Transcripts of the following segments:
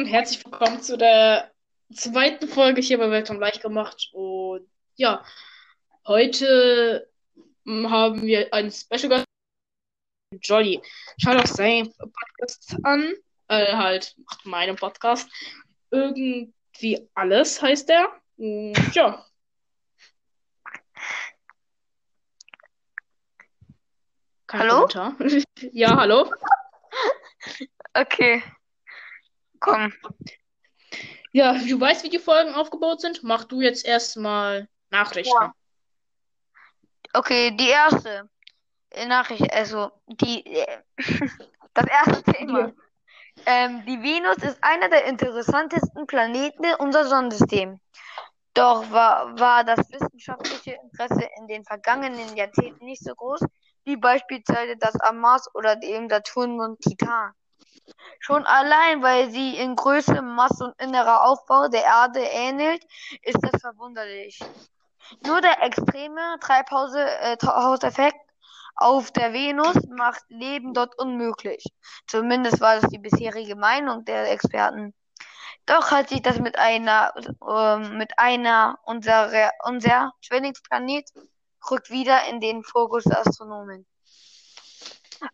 und herzlich willkommen zu der zweiten Folge hier bei Welcome Leicht gemacht. Und ja, heute haben wir einen Special Gast, Jolly. Schaut auch seinen Podcast an. Äh, halt, macht meinen Podcast. Irgendwie alles heißt der. Und ja. Kein Hallo? Kommentar. ja, hallo. Okay. Komm. Ja, du weißt, wie die Folgen aufgebaut sind. Mach du jetzt erstmal Nachrichten. Ja. Okay, die erste äh, Nachricht, also die äh, das erste Thema. Ja. Ähm, die Venus ist einer der interessantesten Planeten unseres Sonnensystems. Doch war, war das wissenschaftliche Interesse in den vergangenen Jahrzehnten nicht so groß, wie beispielsweise das am Mars oder dem Saturnmond Titan. Schon allein, weil sie in Größe, Masse und innerer Aufbau der Erde ähnelt, ist das verwunderlich. Nur der extreme Treibhause- äh, Treibhauseffekt auf der Venus macht Leben dort unmöglich. Zumindest war das die bisherige Meinung der Experten. Doch hat sich das mit einer, ähm, mit einer unserer, unser Zwillingsplanet rückt wieder in den Fokus der Astronomen.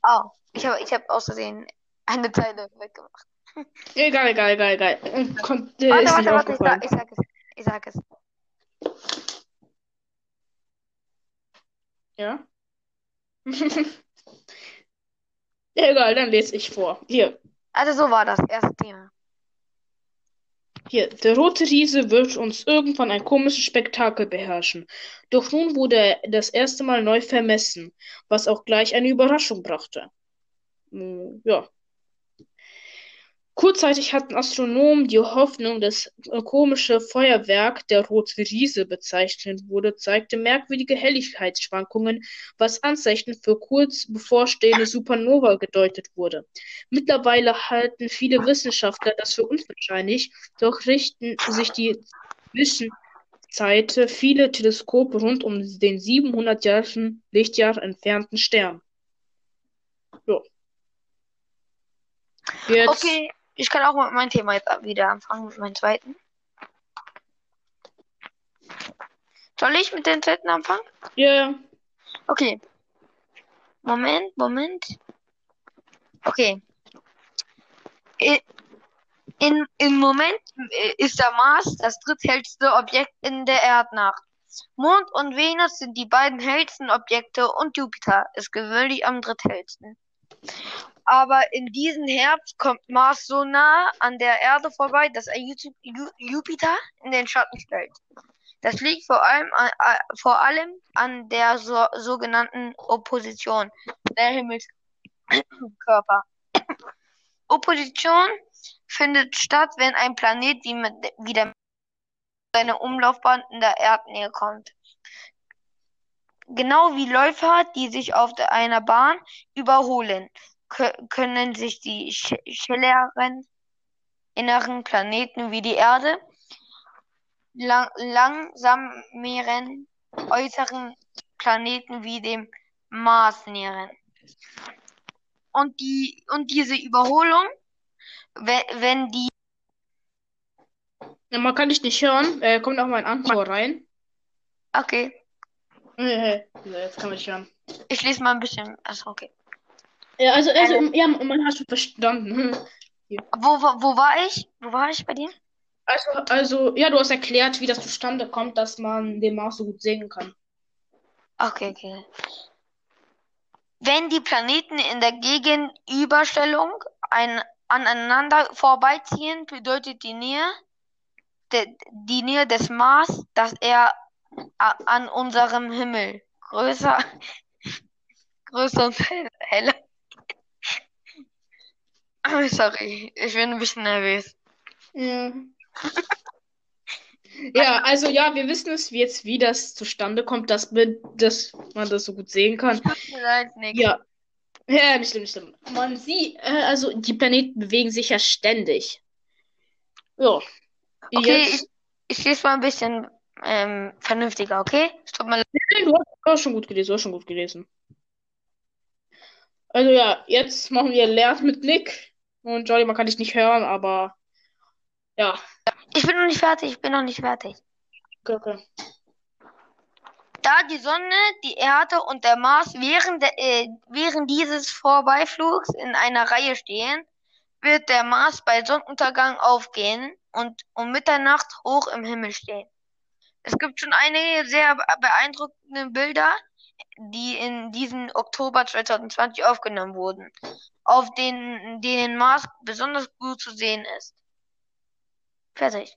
Oh, ich habe ich hab außerdem eine Zeile weggemacht. Egal, egal, egal, egal. Kommt, äh, Warte, warte, warte, ich, sag, ich sag es. Ich sag es. Ja? Egal, dann lese ich vor. Hier, Also so war das erste Thema. hier. Der rote Riese wird uns irgendwann ein komisches Spektakel beherrschen. Doch nun wurde er das erste Mal neu vermessen, was auch gleich eine Überraschung brachte. Hm, Ja. Kurzzeitig hatten Astronomen die Hoffnung, das komische Feuerwerk, der Rote Riese bezeichnet wurde, zeigte merkwürdige Helligkeitsschwankungen, was Anzeichen für kurz bevorstehende Supernova gedeutet wurde. Mittlerweile halten viele Wissenschaftler das für unwahrscheinlich, doch richten sich die Zwischenzeit viele Teleskope rund um den 700 Jahren Lichtjahr entfernten Stern. Ja. Jetzt. Okay, ich kann auch mit meinem Thema jetzt wieder anfangen, mit meinem zweiten. Soll ich mit dem zweiten anfangen? Ja. Okay. Moment, Moment. Okay. I- In, Im Moment äh, ist der Mars das dritthellste Objekt in der Erdnacht. Mond und Venus sind die beiden hellsten Objekte und Jupiter ist gewöhnlich am dritthellsten. Aber in diesem Herbst kommt Mars so nah an der Erde vorbei, dass er Ju- Ju- Jupiter in den Schatten stellt. Das liegt vor allem an, äh, vor allem an der so, sogenannten Opposition der Himmelskörper. Opposition findet statt, wenn ein Planet wie, mit, wie der seine Umlaufbahn in der Erdnähe kommt. Genau wie Läufer, die sich auf einer Bahn überholen, können sich die sch schnelleren inneren Planeten wie die Erde lang langsameren äußeren Planeten wie dem Mars nähern. Und die und diese Überholung, wenn, wenn die Ja, man kann dich nicht hören. Äh, kommt auch mal ein Antor rein. okay, Äh, so, jetzt kann dich hören. ich lese mal ein bisschen. Achso, okay. Ja, also, also, Eine- ja, man hat schon verstanden. Wo, wo, wo war ich? Wo war ich bei dir? Also, also, ja, du hast erklärt, wie das zustande kommt, dass man den Mars so gut sehen kann. Okay, okay. Wenn die Planeten in der Gegenüberstellung ein, aneinander vorbeiziehen, bedeutet die Nähe, de, die Nähe des Mars, dass er a, an unserem Himmel größer, größer und hell- heller. Sorry, ich bin ein bisschen nervös. Ja. Ja, also ja, wir wissen es jetzt, wie das zustande kommt, dass, wir- dass man das so gut sehen kann. Ja. Ja, nicht schlimm, nicht schlimm. Man sieht, äh, also die Planeten bewegen sich ja ständig. Ja. Okay, Jetzt, ich, ich lese mal ein bisschen ähm, vernünftiger, okay? Mir leid. Nein, du hast, schon gut gelesen, du hast schon gut gelesen. Also ja, jetzt machen wir Lernen mit Nick und Jolly, man kann dich nicht hören, aber Ja, Ich bin noch nicht fertig, ich bin noch nicht fertig. okay, okay. Da die Sonne, die Erde und der Mars während, der, äh, während dieses Vorbeiflugs in einer Reihe stehen, wird der Mars bei Sonnenuntergang aufgehen und um Mitternacht hoch im Himmel stehen. Es gibt schon einige sehr be- beeindruckende Bilder, die in diesem Oktober 2020 aufgenommen wurden, auf denen, denen Mars besonders gut zu sehen ist. Fertig.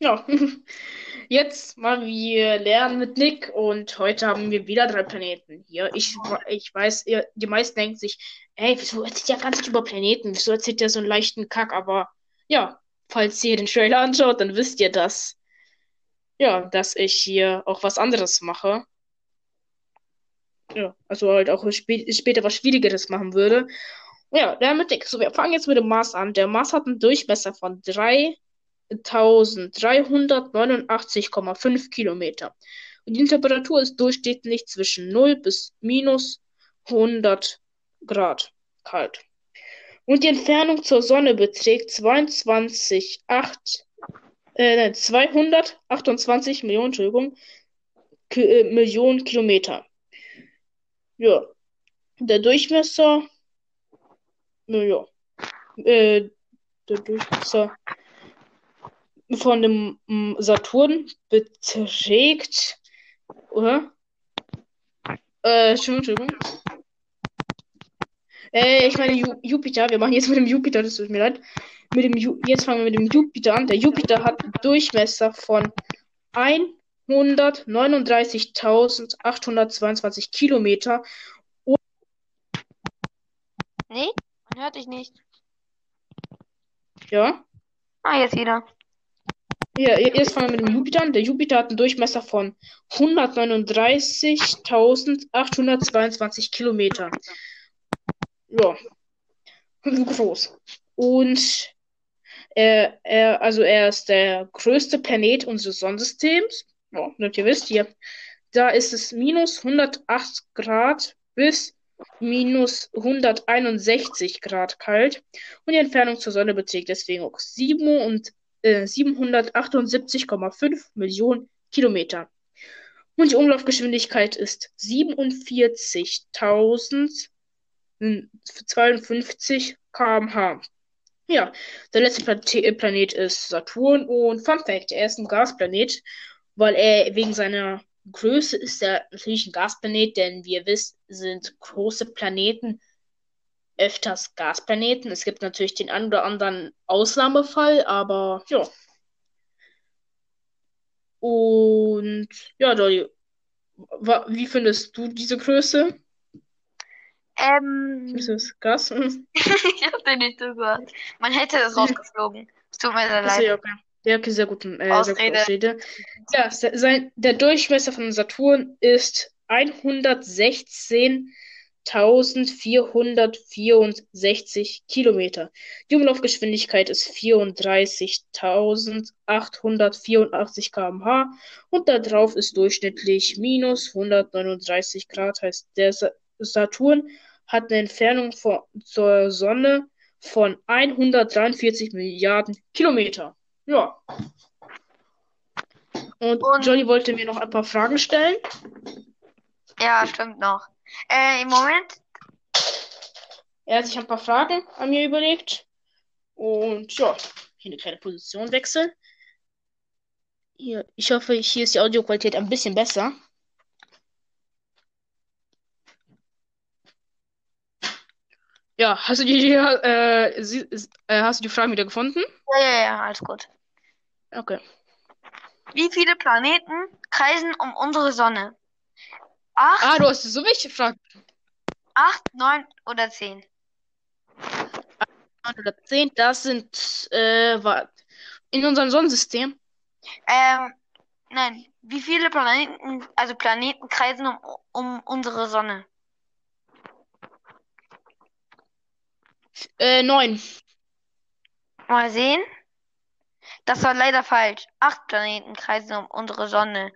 Ja, jetzt mal wir lernen mit Nick und heute haben wir wieder drei Planeten hier. Ich, ich weiß, ihr, die meisten denken sich, ey, wieso erzählt der ganze Zeit über Planeten? Wieso erzählt der so einen leichten Kack? Aber ja, falls ihr den Trailer anschaut, dann wisst ihr das. Ja, dass ich hier auch was anderes mache. Ja, also halt auch spä später was Schwierigeres machen würde. Ja, der mit Nick. So, wir fangen jetzt mit dem Mars an. Der Mars hat einen Durchmesser von 3389,5 Kilometer. Und die Temperatur ist durchschnittlich zwischen 0 bis minus 100 Grad kalt. Und die Entfernung zur Sonne beträgt 22,8 äh, nein, 228 Millionen, äh, Millionen Kilometer. Ja, der Durchmesser, naja, äh, der Durchmesser von dem mm, Saturn beträgt, oder? Äh, Entschuldigung. Äh, ich meine Ju Jupiter. Wir machen jetzt mit dem Jupiter, das tut mir leid. Mit dem Ju jetzt fangen wir mit dem Jupiter an. Der Jupiter hat einen Durchmesser von 139.822 Kilometer. Nee, man hört dich nicht. Ja. Ah, jetzt wieder. Ja, jetzt fangen wir mit dem Jupiter an. Der Jupiter hat einen Durchmesser von 139.822 Kilometer. Ja, groß. Und er, er, also er ist der größte Planet unseres Sonnensystems. Ja, damit ihr wisst, hier, da ist es minus 108 Grad bis minus 161 Grad kalt. Und die Entfernung zur Sonne beträgt deswegen auch 7 und, äh, 778,5 Millionen Kilometer. Und die Umlaufgeschwindigkeit ist 47.052 km/h. Ja, der letzte Planet ist Saturn und Fun Fact, er ist ein Gasplanet, weil er wegen seiner Größe ist er natürlich ein Gasplanet, denn wie ihr wisst, sind große Planeten öfters Gasplaneten. Es gibt natürlich den einen oder anderen Ausnahmefall, aber ja. Und ja, Dolly, wie findest du diese Größe? Ähm, Ist das Gas? Ich hab dir nicht zugehört. Man hätte das rausgeflogen. Es tut mir sehr leid. okay. Ja, okay, sehr gut, äh, Ausrede. Ausrede. Ja, se- sein, der Durchmesser von Saturn ist 116.464 Kilometer. Die Umlaufgeschwindigkeit ist 34.884 km/h und da drauf ist durchschnittlich minus 139 Grad. Heißt, der Sa Saturn hat eine Entfernung von, zur Sonne von 143 Milliarden Kilometer. Ja. Und Und- Johnny wollte mir noch ein paar Fragen stellen. Ja, stimmt noch. Äh, im Moment, Er hat sich ein paar Fragen an mir überlegt. Und ja, hier eine kleine Positionwechsel. Hier, ich hoffe, hier ist die Audioqualität ein bisschen besser. Ja, hast du die, äh, sie, äh, hast du die Fragen wieder gefunden? ja, ja, ja, alles gut. Okay. Wie viele Planeten kreisen um unsere Sonne? Acht, Ah, du hast so welche Fragen. acht, neun oder zehn? Neun oder zehn, das sind, äh, in unserem Sonnensystem. Ähm, nein, wie viele Planeten, also Planeten kreisen um, um unsere Sonne? Äh, neun. Mal sehen. Das war leider falsch. Acht Planeten kreisen um unsere Sonne.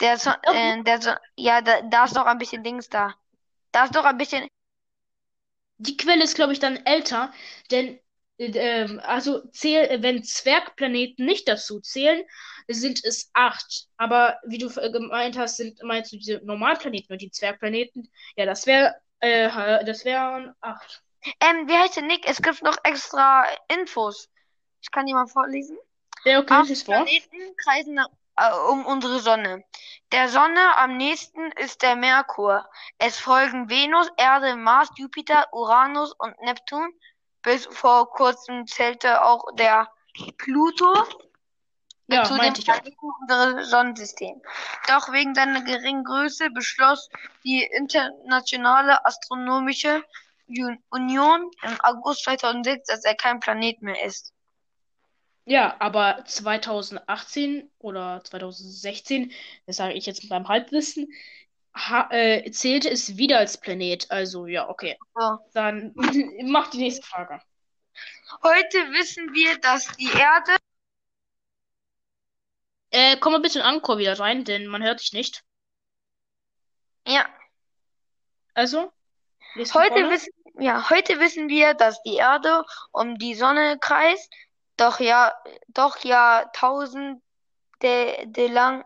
Der, so äh, der so ja, da, da ist noch ein bisschen Dings da. Da ist noch ein bisschen. Die Quelle ist, glaube ich, dann älter, denn ähm, also zähl, wenn Zwergplaneten nicht dazu zählen, sind es acht. Aber wie du äh, gemeint hast, sind meinst du diese Normalplaneten und die Zwergplaneten? Ja, das wäre äh, das wären acht. Ähm, wie heißt der Nick? Es gibt noch extra Infos. Ich kann die mal vorlesen. Ja, okay, lies vor. Planeten kreisen nach, äh, um unsere Sonne. Der Sonne am nächsten ist der Merkur. Es folgen Venus, Erde, Mars, Jupiter, Uranus und Neptun. Bis vor kurzem zählte auch der Pluto Ja, zu dem. Planeten unseres Sonnensystems. Doch wegen seiner geringen Größe beschloss die Internationale Astronomische Union im August 2006, dass er kein Planet mehr ist. Ja, aber 2018 oder 2016, das sage ich jetzt mit meinem Halbwissen, ha äh, zählte es wieder als Planet. Also ja, okay. So. Dann mach die nächste Frage. Heute wissen wir, dass die Erde Äh, komm mal bitte in Anchor wieder rein, denn man hört dich nicht. ja, Also, heute wissen, ja, heute wissen wir, dass die Erde um die Sonne kreist, doch ja, doch Jahrtausende de lang,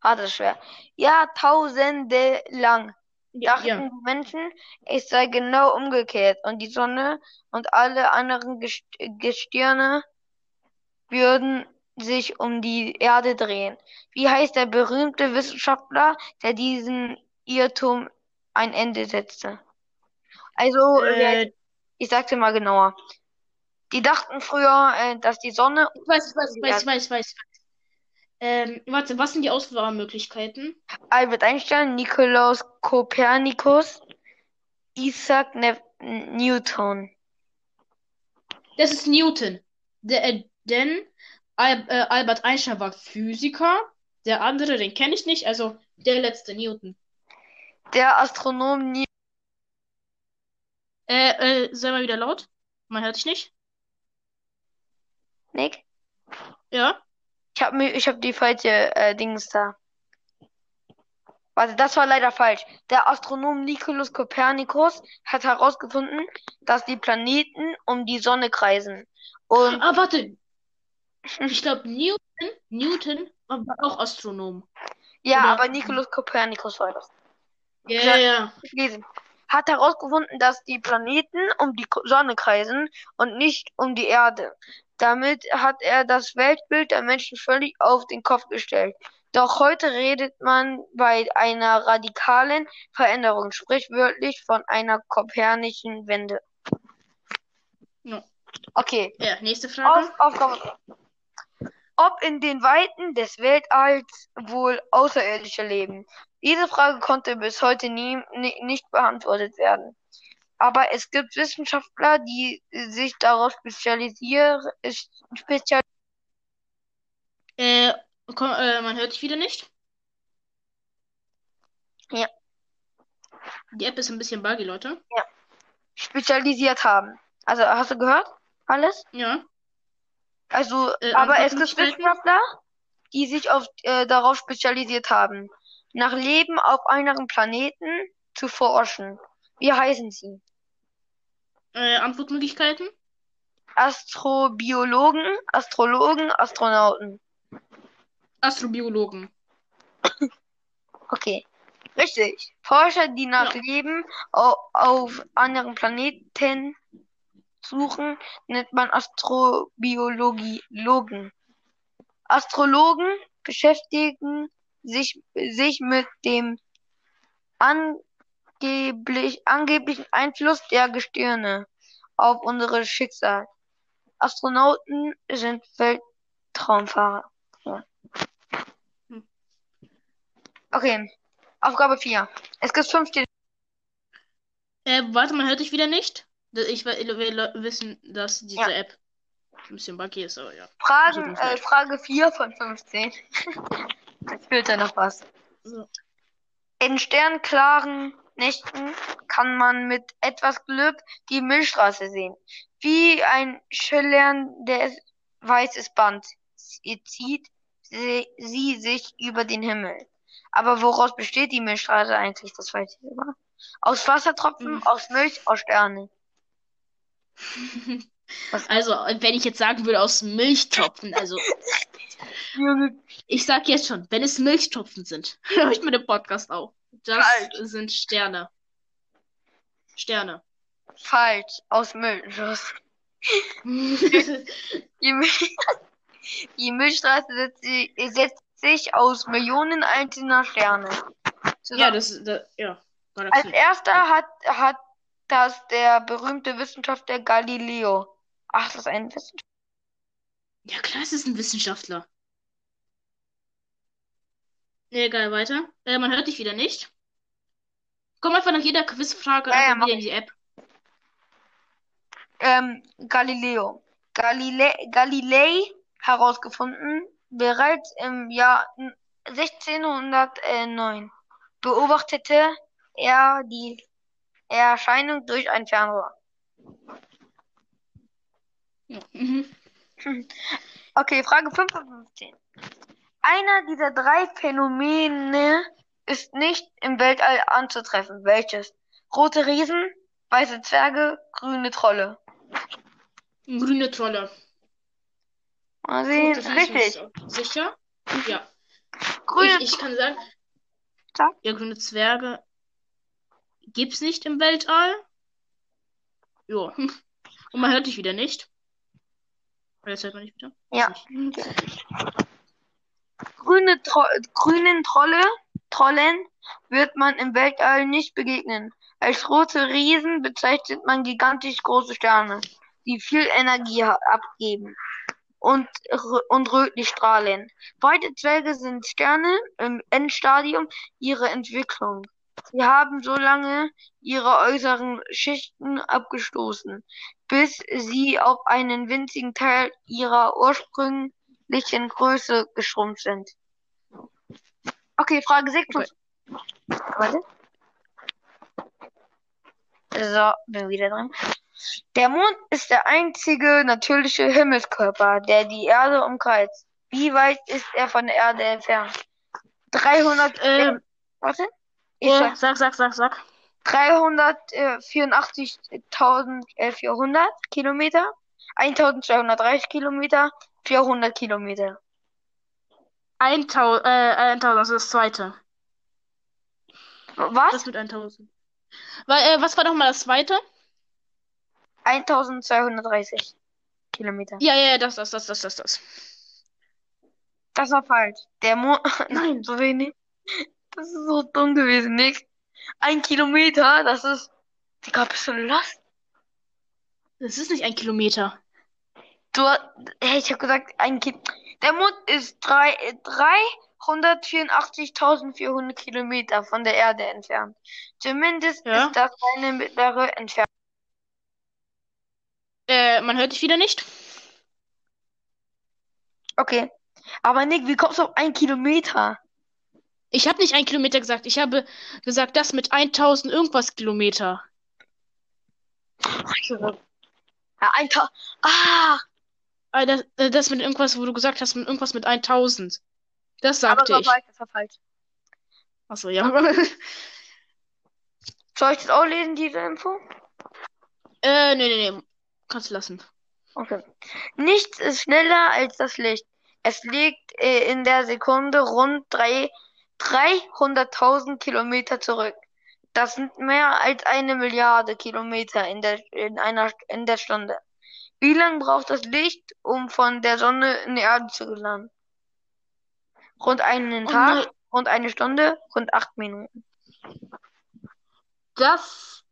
ah, das ist schwer, Jahrtausende lang Ja, dachten ja. die Menschen, es sei genau umgekehrt und die Sonne und alle anderen Gest Gestirne würden sich um die Erde drehen. Wie heißt der berühmte Wissenschaftler, der diesen Irrtum ein Ende setzte? Also, äh, Äh, ich sag's dir mal genauer. Die dachten früher, äh, dass die Sonne ich weiß, ich weiß, ich weiß, ich weiß, ich weiß. Ähm, warte, was sind die Auswahlmöglichkeiten? Albert Einstein, Nikolaus Kopernikus, Isaac Ne- Newton. Das ist Newton. Der, äh, denn Al äh, Albert Einstein war Physiker. Der andere, den kenne ich nicht. Also der letzte Newton. Der Astronom Ni Äh, äh, sei mal wieder laut. Man hört dich nicht. Nick? Ja. Ich hab mir, ich hab die falsche äh, Dings da. Warte, das war leider falsch. Der Astronom Nikolaus Kopernikus hat herausgefunden, dass die Planeten um die Sonne kreisen. Und Ah, warte. Ich glaube, Newton, Newton war auch Astronom. ja, Oder- aber Nikolaus Kopernikus war das. Ja, Ja. ja, ja. Hat herausgefunden, dass die Planeten um die Sonne kreisen und nicht um die Erde. Damit hat er das Weltbild der Menschen völlig auf den Kopf gestellt. Doch heute redet man bei einer radikalen Veränderung, sprichwörtlich von einer kopernischen Wende. Ja. Okay, Ja, nächste Frage. Auf, Aufgabe. Ob in den Weiten des Weltalls wohl Außerirdische leben? Diese Frage konnte bis heute nie, ni- nicht beantwortet werden. Aber es gibt Wissenschaftler, die sich darauf spezialisieren, spezial Äh, komm, äh, man hört dich wieder nicht. Ja. Die App ist ein bisschen buggy, Leute. spezialisiert haben. Also, hast du gehört? Alles? Ja. Also, Äh, aber es gibt? Wissenschaftler, die sich auf, äh, darauf spezialisiert haben, nach Leben auf anderen Planeten zu forschen. Wie heißen sie? Äh, Antwortmöglichkeiten? Astrobiologen, Astrologen, Astronauten. Astrobiologen. Okay. Richtig. Forscher, die nach Ja. Leben auf, auf anderen Planeten suchen, nennt man Astrobiologen. Astrologen beschäftigen sich, sich mit dem angeblich, angeblichen Einfluss der Gestirne auf unsere Schicksal. Astronauten sind Weltraumfahrer. Ja. Hm. Okay, Aufgabe 4. Es gibt fünf Stille- Äh, warte, man hört dich wieder nicht. Ich will, wissen, dass diese Ja. App ein bisschen buggy ist, aber ja. Fragen, äh. Frage 4 von 15. Jetzt fehlt da noch was. In sternklaren Nächten kann man mit etwas Glück die Milchstraße sehen. Wie ein schillerndes weißes Band sie- zieht sie, sie sich über den Himmel. Aber woraus besteht die Milchstraße eigentlich? Das weiß ich immer. Aus Wassertropfen, Mhm. aus Milch, aus Sternen. Also, wenn ich jetzt sagen würde, aus Milchtopfen, also ich sag jetzt schon, wenn es Milchtopfen sind, höre ich mir den Podcast auf. Das Falsch. sind Sterne. Sterne. falsch. Aus. Los. Die, Mil- die Milchstraße setzt, si- setzt sich aus Millionen einzelner Sterne. ja, Zusammen. das, das ja, Als erster hat, hat das der berühmte Wissenschaftler Galileo. Ach, das ist ein Wissenschaftler. Ja, klar, es ist ein Wissenschaftler. Egal, weiter. Äh, man hört dich wieder nicht. Komm einfach nach jeder Quizfrage Ja, ja, einfach mach wieder in die App. Ähm, Galileo. Galile Galilei herausgefunden, bereits im Jahr 1609 beobachtete er die Erscheinung durch ein Fernrohr. Ja. Mhm. Okay, Frage 5 von 15. Einer dieser drei Phänomene ist nicht im Weltall anzutreffen. Welches? Rote Riesen, weiße Zwerge, grüne Trolle. Grüne Trolle. Mal sehen. Rote Richtig. Sicher? Ja. Grüne Ich, ich kann sagen, Sag. ja, grüne Zwerge gibt's nicht im Weltall. Jo. Und man hört dich wieder nicht. Jetzt hört man nicht wieder. Ja. Grüne Tro grünen Trolle, Trollen wird man im Weltall nicht begegnen. Als rote Riesen bezeichnet man gigantisch große Sterne, die viel Energie abgeben und, und rötlich strahlen. Beide Zwerge sind Sterne im Endstadium ihrer Entwicklung. Sie haben so lange ihre äußeren Schichten abgestoßen, bis sie auf einen winzigen Teil ihrer ursprünglichen Größe geschrumpft sind. Okay, Frage 6 von... Warte. So, bin wieder drin. Der Mond ist der einzige natürliche Himmelskörper, der die Erde umkreist. Wie weit ist er von der Erde entfernt? 300, Ähm, warte. Ich ja, sag sag, sag, sag, sag. 384.400 Kilometer, 1230 Kilometer, 400 Kilometer. 1000, äh, 1000, das ist das zweite. Was? Das mit 1000. Weil, äh, was war doch mal das zweite? 1230 Kilometer. Ja, ja, ja, das, das, das, das, das, das. Das war falsch. Der Mond. Nein. so wenig. Das ist so dumm gewesen, Nick. Ein Kilometer, das ist. Digga, bist du lost? Das ist nicht ein Kilometer. Du, hey, ich hab gesagt, ein Ki Der Mond ist drei, äh, 384.400 Kilometer von der Erde entfernt. Zumindest Ja. ist das eine mittlere Entfernung. Äh, man hört dich wieder nicht? Okay. Aber Nick, wie kommst du auf ein Kilometer? Ich habe nicht ein Kilometer gesagt. Ich habe gesagt, das mit 1000 irgendwas Kilometer. Ja, ein Ta Ah! Äh, das, äh, das mit irgendwas, wo du gesagt hast, mit irgendwas mit 1000. Das Aber sagte das war ich. falsch, das war falsch. Achso, ja. Soll ich das auch lesen, diese Info? äh, nee, nee, nee. Kannst du lassen. Okay. Nichts ist schneller als das Licht. Es liegt äh, in der Sekunde rund drei, 300.000 Kilometer zurück. Das sind mehr als eine Milliarde Kilometer in der, in einer, in der Stunde. Wie lange braucht das Licht, um von der Sonne in die Erde zu gelangen? Rund einen Tag, rund eine Stunde, rund acht Minuten. Das,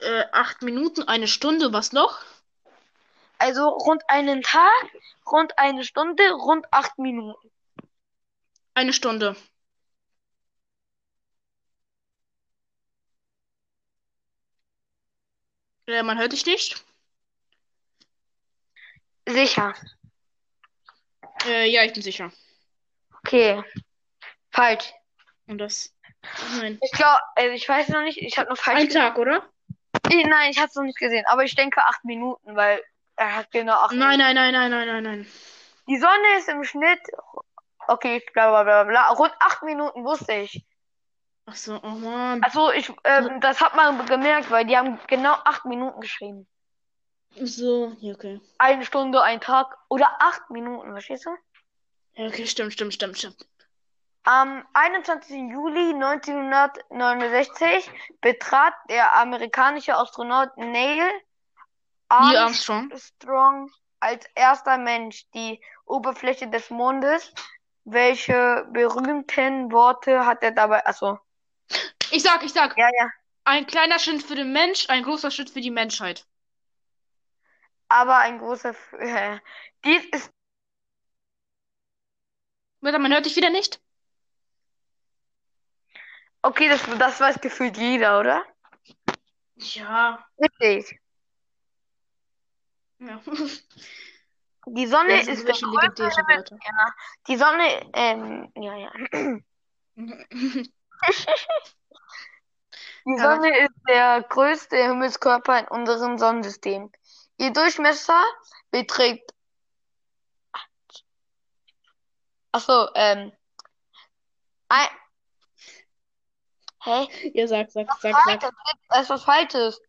äh, acht Minuten, eine Stunde, was noch? Also rund einen Tag, rund eine Stunde, rund acht Minuten. Eine Stunde. Äh, man hört dich nicht? Sicher. Äh, ja, ich bin sicher. Okay. Falsch. Und das. Nein. Ich glaube, also ich weiß noch nicht, ich habe nur falsch Ein. Tag, oder? Ich- Nein, ich habe es noch nicht gesehen, aber ich denke acht Minuten, weil er hat genau acht Nein, Minuten. nein, nein, nein, nein, nein, nein. Die Sonne ist im Schnitt, okay, bla bla bla bla, rund acht Minuten wusste ich. Ach so, oh Mann. Also ich, ähm, das hat man gemerkt, weil die haben genau acht Minuten geschrieben. So, ja, okay. Eine Stunde, ein Tag oder acht Minuten, verstehst du? Ja, okay, stimmt, stimmt, stimmt, stimmt. Am 21. Juli 1969 betrat der amerikanische Astronaut Neil Armstrong. Armstrong als erster Mensch die Oberfläche des Mondes. Welche berühmten Worte hat er dabei? Achso, Ich sag, ich sag, ja, ja. ein kleiner Schritt für den Mensch, ein großer Schritt für die Menschheit. Aber ein großer. F äh, dies ist. Warte, man hört dich wieder nicht? Okay, das, das weiß gefühlt jeder, oder? Ja. Richtig. Ja. Die Sonne ist der. Ja, die Sonne, ähm, ja, ja. Die Sonne ist der größte Himmelskörper in unserem Sonnensystem. Ihr Durchmesser beträgt. Achso, ähm. Ein. Hä? Ja, sag, sag, sag, Falsch, sag. da ist was Falsches.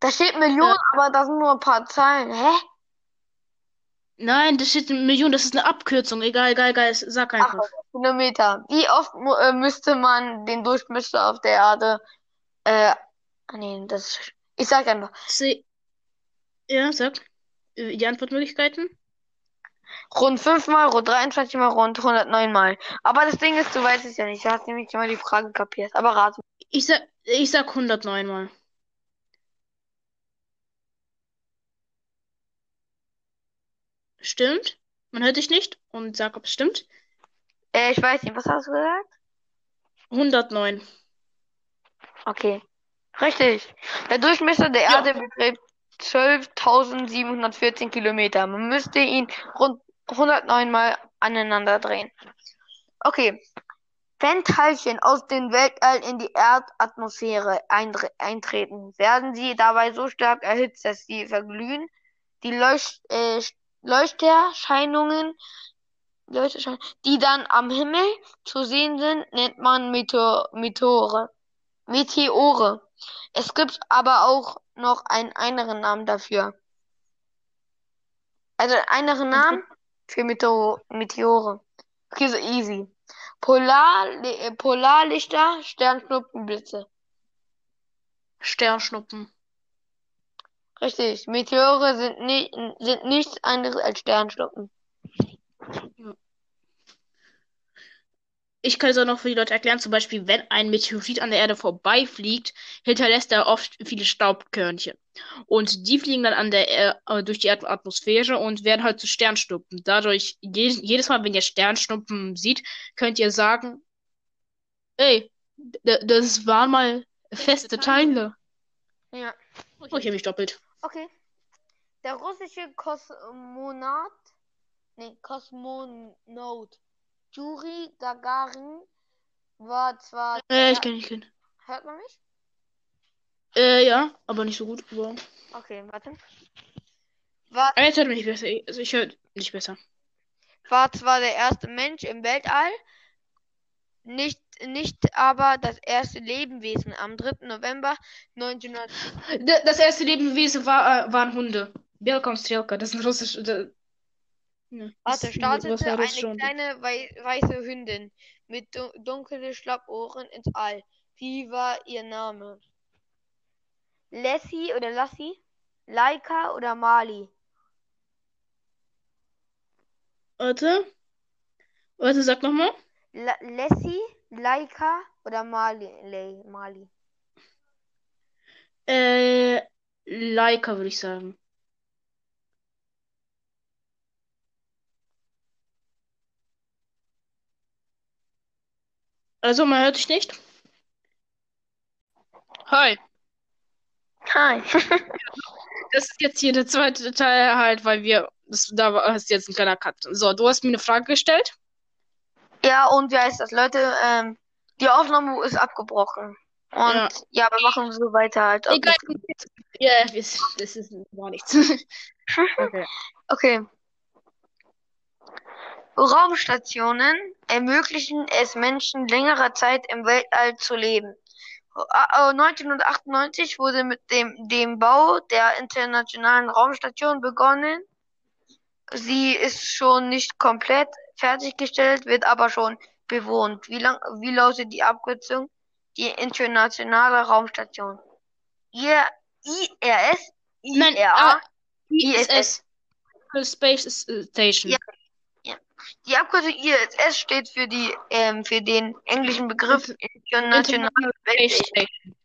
Da steht Millionen, aber da sind nur ein paar Zahlen. Hä? Nein, das steht Millionen, das ist eine Abkürzung. Egal, egal, egal, sag einfach. Kilometer. Wie oft äh, müsste man den Durchmesser auf der Erde, äh, nee, das, ich sag einfach, C ja, sag. Äh, Die Antwortmöglichkeiten? rund 5 mal, rund 23 mal, rund 109 mal. Aber das Ding ist, du weißt es ja nicht. Du hast nämlich immer die Frage kapiert. Aber rate. Ich sag, ich sag 109 mal. Stimmt? Man hört dich nicht? Und sag, ob es stimmt. Äh, ich weiß nicht, was hast du gesagt? 109. Okay. Richtig. Der Durchmesser der Ja. Erde beträgt 12.714 Kilometer. Man müsste ihn rund 109 Mal aneinander drehen. Okay. Wenn Teilchen aus dem Weltall in die Erdatmosphäre eintreten, werden sie dabei so stark erhitzt, dass sie verglühen. Die Leucht äh, Leuchterscheinungen, Leuchterschein die dann am Himmel zu sehen sind, nennt man Meteor Meteore. Meteore. Es gibt aber auch noch einen anderen Namen dafür. Also einen anderen Namen für Meteor Meteore. Okay, so easy. Polar äh, Polarlichter, Sternschnuppenblitze. Sternschnuppen. Richtig. Meteore sind, ni sind nichts anderes als Sternschnuppen. Ich kann es auch noch für die Leute erklären, zum Beispiel, wenn ein Meteorit an der Erde vorbeifliegt, hinterlässt er oft viele Staubkörnchen. Und die fliegen dann an der er äh, durch die Erdatmosphäre und werden halt zu Sternschnuppen. Dadurch, je jedes Mal, wenn ihr Sternschnuppen seht, könnt ihr sagen, ey, das waren mal feste Teile. Ja. Oh, ich habe mich doppelt. Okay. Der russische Kosmonaut, nee, Kosmonaut Juri Gagarin war zwar, Äh, ich kenne, ich kenne. hört man mich? Äh, ja, aber nicht so gut. Aber Okay, warte. War, Ah, jetzt hört man nicht besser. Also ich höre nicht besser. war zwar der erste Mensch im Weltall, nicht, nicht aber das erste Lebewesen. Am 3. November 1900, D- Das erste Lebewesen war, äh, waren Hunde. Belka und Strelka, das sind russische. Ja, warte, startete eine Hunde. kleine wei weiße Hündin mit dun dunklen Schlappohren ins All. Wie war ihr Name? Lassie oder Lassie? Laika oder Mali? Warte. Warte, sag nochmal. La Lassie, Laika oder Mali? Le Mali. Äh, Laika, würde ich sagen. Also, man hört dich nicht? Hi. Hi. Das ist jetzt hier der zweite Teil halt, weil wir. Das, da war ist jetzt ein kleiner Cut. So, du hast mir eine Frage gestellt. Ja, und wie heißt das, Leute? Ähm, die Aufnahme ist abgebrochen. Und Ja. ja, wir machen so weiter halt. Egal. Ja, das, das ist gar nichts. Okay. Okay. Raumstationen ermöglichen es Menschen längere Zeit im Weltall zu leben. 1998 wurde mit dem, dem Bau der internationalen Raumstation begonnen. Sie ist schon nicht komplett fertiggestellt, wird aber schon bewohnt. Wie lang, wie lautet die Abkürzung? Die internationale Raumstation. IR, IRS? Nein, IRA? ah, ISS. Space Station. Ja. Die Abkürzung ISS steht für die, ähm, für den englischen Begriff internationale Space Station.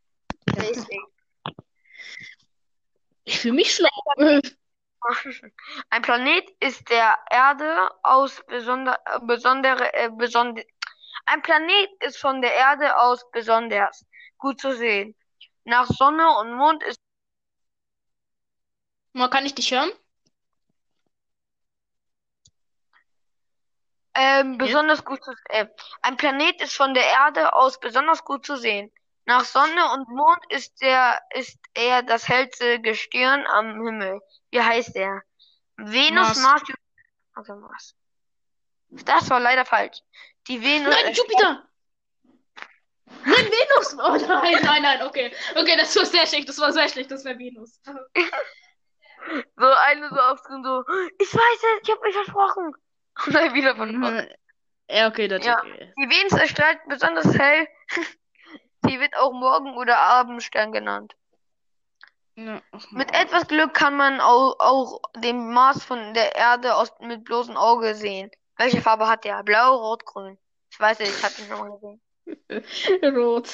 Ich fühle mich schlau. Ein Planet ist der Erde aus besonder, besondere, äh, besonder, ein Planet ist von der Erde aus besonders gut zu sehen. Nach Sonne und Mond ist Mal, kann ich dich hören? Ähm, besonders gut zu, äh, ein Planet ist von der Erde aus besonders gut zu sehen. Nach Sonne und Mond ist der, ist er das hellste Gestirn am Himmel. Wie heißt er? Venus, Mars. Mars, Jupiter. Okay, Mars. Das war leider falsch. Die Venus. Nein, Jupiter! Nein, Venus! Oh nein, nein, nein, okay. Okay, das war sehr schlecht, das war sehr schlecht, das war Venus. So eine so aufdrehen, so, ich weiß es, ich habe mich versprochen. Dann wieder von vorne. Ja, okay, das Ja. okay. Die Venus erstrahlt besonders hell. Sie wird auch Morgen- oder Abendstern genannt. Ja, Mit etwas Glück kann man auch, auch den Mars von der Erde aus mit bloßem Auge sehen. Welche Farbe hat der? Blau, Rot, Grün. Ich weiß nicht, ich habe ihn schon mal gesehen. Rot.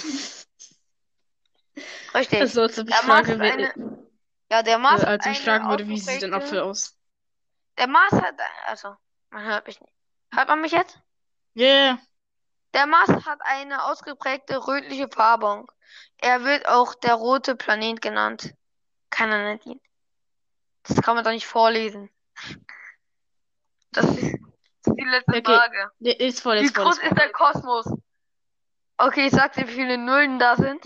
Richtig. Das mich Der Mars eine, ja, der Mars hat als ich fragen würde, wie sieht ein Apfel aus? Der Mars hat, also, hört mich nicht. Hört man mich jetzt? Yeah. Der Mars hat eine ausgeprägte rötliche Färbung. Er wird auch der rote Planet genannt. Keiner nennt ihn. Das kann man doch nicht vorlesen. Das ist die letzte Okay. Frage. Der ist voll, Wie ist voll. groß ist der Kosmos? Okay, ich sag dir, wie viele Nullen da sind.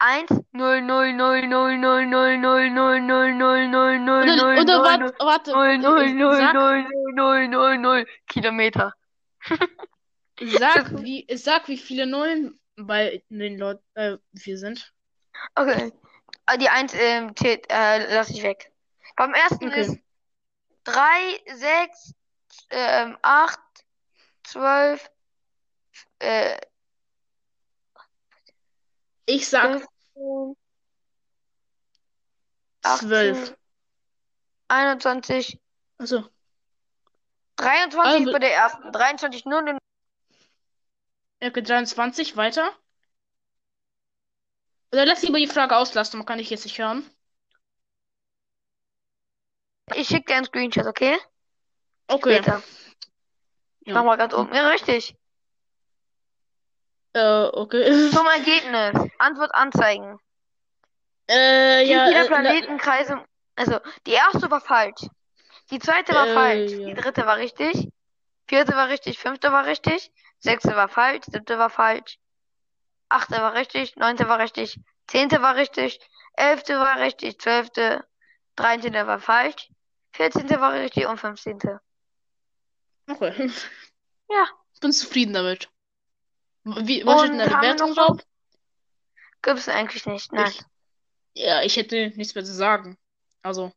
1, 0, 0, 0, 0, 0, 0, 0, 0, 0, 0, 0, 0, Oder, 0, oder 0, warte, warte. 0, 0, 0, Sag, 0, 0, 0, 0 Kilometer. sag, wie, sag, wie viele Nullen bei den Leuten äh, wir sind. Okay. Ah, Die 1 ähm, zählt, äh, lass ich weg. Beim ersten Okay. ist 3, 6, ähm, 8, 12, äh, Ich sag 15, zwölf. 18, 21, Also, 23 Also- bei der ersten, 23, 0, okay, 23, weiter. Oder lass lieber die Frage auslassen, man kann ich jetzt nicht hören. Ich schicke dir einen Screenshot, okay? Okay. Später. Ich Ja. mach mal ganz oben. Ja, richtig. Äh, okay. Zum Ergebnis. Antwort anzeigen. Äh, ja, viele äh, na, Planetenkreise. Also, die erste war falsch. Die zweite war Äh, falsch. ja. Die dritte war richtig. Vierte war richtig. Fünfte war richtig. Sechste war falsch. Siebte war falsch. Achte war richtig. Neunte war richtig. Zehnte war richtig. Elfte war richtig. Zwölfte. Dreizehnte war falsch. Vierzehnte war richtig. Und fünfzehnte. okay. Ja. Ich bin zufrieden damit. Wie, was steht Bewertung noch was? drauf? Gibt's eigentlich nicht. Nein. Ich, ja, ich hätte nichts mehr zu sagen. Also,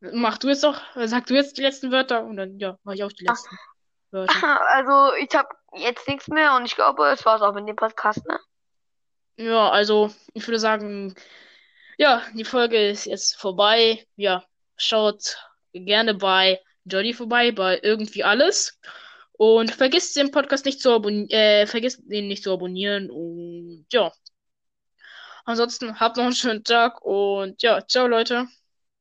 mach du jetzt doch, sag du jetzt die letzten Wörter und dann, ja, mach ich auch die letzten Wörter. Also, ich habe jetzt nichts mehr und ich glaube, es war's auch mit dem Podcast, ne? Ja, also, ich würde sagen, ja, die Folge ist jetzt vorbei. Ja, schaut gerne bei Jolly vorbei, bei irgendwie alles. Und vergisst den Podcast nicht zu abonnieren, äh, vergisst den nicht zu abonnieren und ja. Ansonsten habt noch einen schönen Tag und ja, ciao Leute.